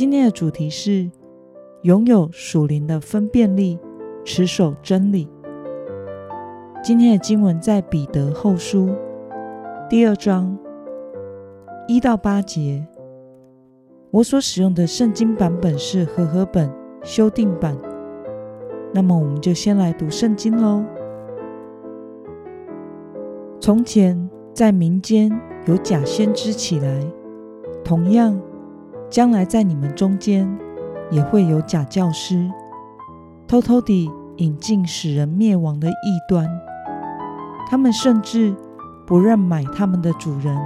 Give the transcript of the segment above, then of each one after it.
今天的主题是拥有属灵的分辨力，持守真理。今天的经文在彼得后书第二章一到八节。我所使用的圣经版本是和合本修订版。那么，我们就先来读圣经喽。从前，在民间有假先知起来，同样。将来在你们中间也会有假教师，偷偷地引进使人灭亡的异端。他们甚至不认买他们的主人，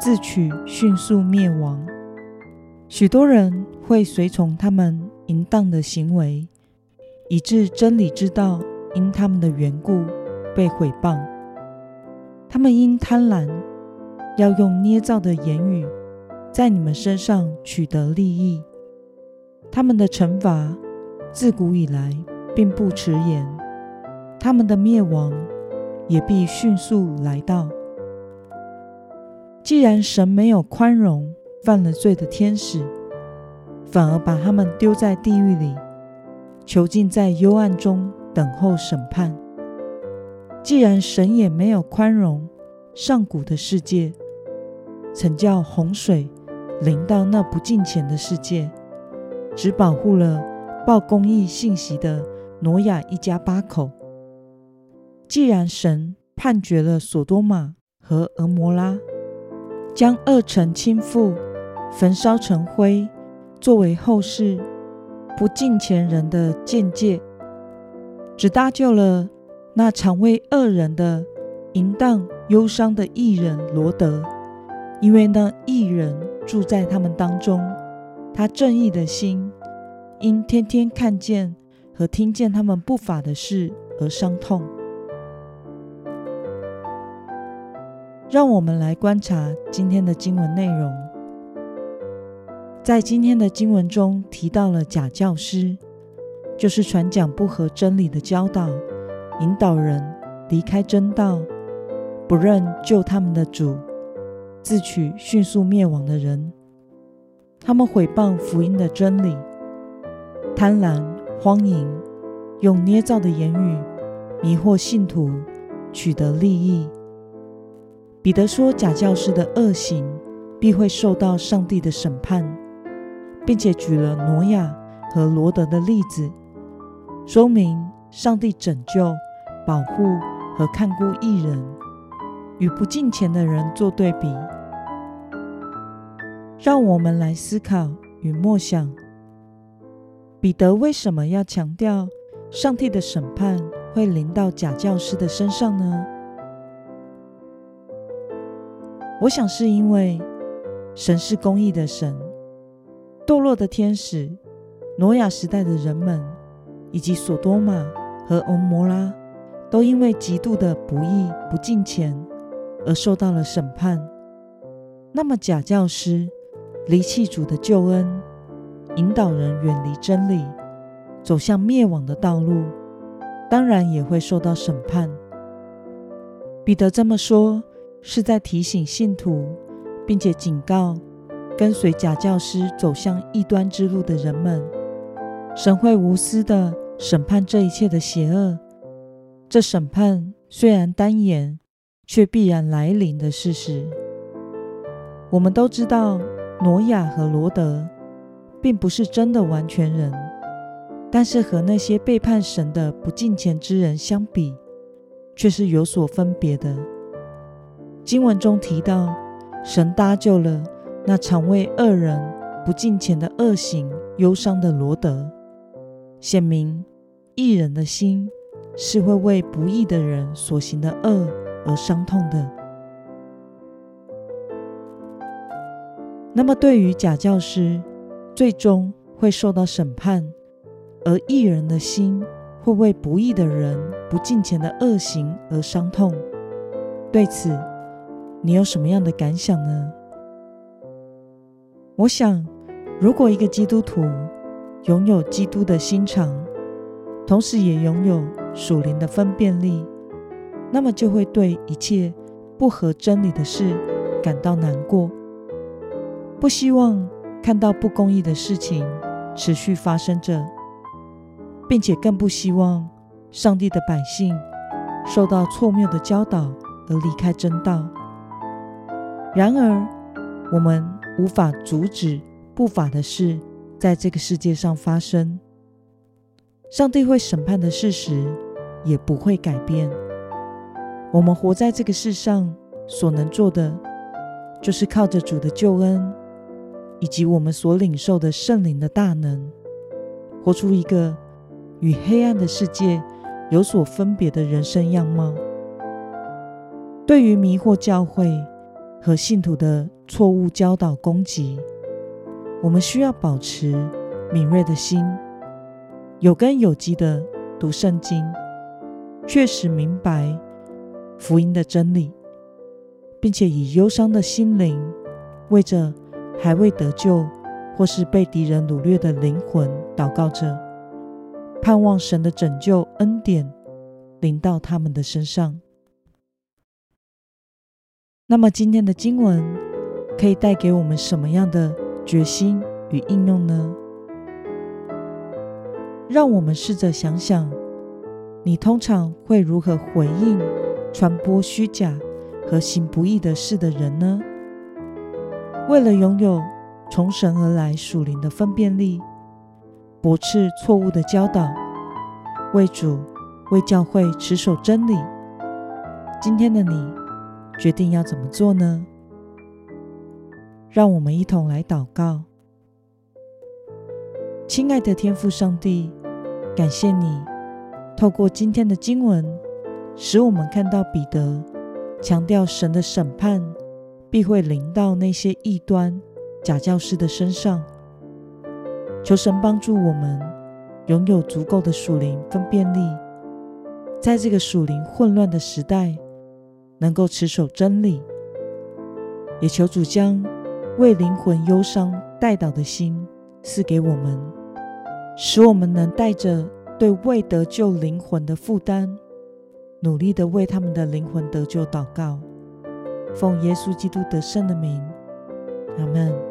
自取迅速灭亡。许多人会随从他们淫荡的行为，以致真理之道因他们的缘故被毁谤。他们因贪婪，要用捏造的言语。在你们身上取得利益，他们的惩罚自古以来并不迟延，他们的灭亡也必迅速来到。既然神没有宽容犯了罪的天使，反而把他们丢在地狱里，囚禁在幽暗中等候审判；既然神也没有宽容上古的世界，曾叫洪水。临到那不敬虔的世界，只保护了报公益信息的挪亚一家八口。既然神判决了索多玛和俄摩拉，将二城倾覆，焚烧成灰，作为后世不敬虔人的见解，只搭救了那常为恶人的淫荡忧伤的艺人罗德，因为那艺人。住在他们当中，他正义的心因天天看见和听见他们不法的事而伤痛。让我们来观察今天的经文内容。在今天的经文中提到了假教师，就是传讲不合真理的教导，引导人离开真道，不认救他们的主。自取迅速灭亡的人，他们毁谤福音的真理，贪婪荒淫，用捏造的言语迷惑信徒，取得利益。彼得说，假教师的恶行必会受到上帝的审判，并且举了挪亚和罗德的例子，说明上帝拯救、保护和看顾艺人。与不敬虔的人做对比，让我们来思考与默想：彼得为什么要强调上帝的审判会临到假教师的身上呢？我想是因为神是公义的神，堕落的天使、挪亚时代的人们，以及索多玛和俄摩拉，都因为极度的不义、不敬虔。而受到了审判，那么假教师离弃主的救恩，引导人远离真理，走向灭亡的道路，当然也会受到审判。彼得这么说，是在提醒信徒，并且警告跟随假教师走向异端之路的人们，神会无私的审判这一切的邪恶。这审判虽然单言。却必然来临的事实。我们都知道，挪亚和罗德并不是真的完全人，但是和那些背叛神的不敬虔之人相比，却是有所分别的。经文中提到，神搭救了那常为恶人不敬虔的恶行忧伤的罗德，显明义人的心是会为不义的人所行的恶。而伤痛的，那么对于假教师，最终会受到审判，而义人的心会为不义的人不敬虔的恶行而伤痛。对此，你有什么样的感想呢？我想，如果一个基督徒拥有基督的心肠，同时也拥有属灵的分辨力，那么就会对一切不合真理的事感到难过，不希望看到不公义的事情持续发生着，并且更不希望上帝的百姓受到错谬的教导而离开真道。然而，我们。无法阻止不法的事在这个世界上发生。上帝会审判的事实也不会改变。我们活在这个世上所能做的，就是靠着主的救恩，以及我们所领受的圣灵的大能，活出一个与黑暗的世界有所分别的人生样貌。对于迷惑教会。和信徒的错误教导攻击，我们需要保持敏锐的心，有根有基的读圣经，确实明白福音的真理，并且以忧伤的心灵为着还未得救或是被敌人掳掠的灵魂祷告着，盼望神的拯救恩典临到他们的身上。那么今天的经文可以带给我们什么样的决心与应用呢？让我们试着想想，你通常会如何回应传播虚假和行不义的事的人呢？为了拥有从神而来属灵的分辨力，驳斥错误的教导，为主为教会持守真理，今天的你。决定要怎么做呢？让我们一同来祷告。亲爱的天父上帝，感谢你透过今天的经文，使我们看到彼得强调神的审判必会临到那些异端假教师的身上。求神帮助我们拥有足够的属灵分辨力，在这个属灵混乱的时代。能够持守真理，也求主将为灵魂忧伤带导的心赐给我们，使我们能带着对未得救灵魂的负担，努力的为他们的灵魂得救祷告。奉耶稣基督得胜的名，阿门。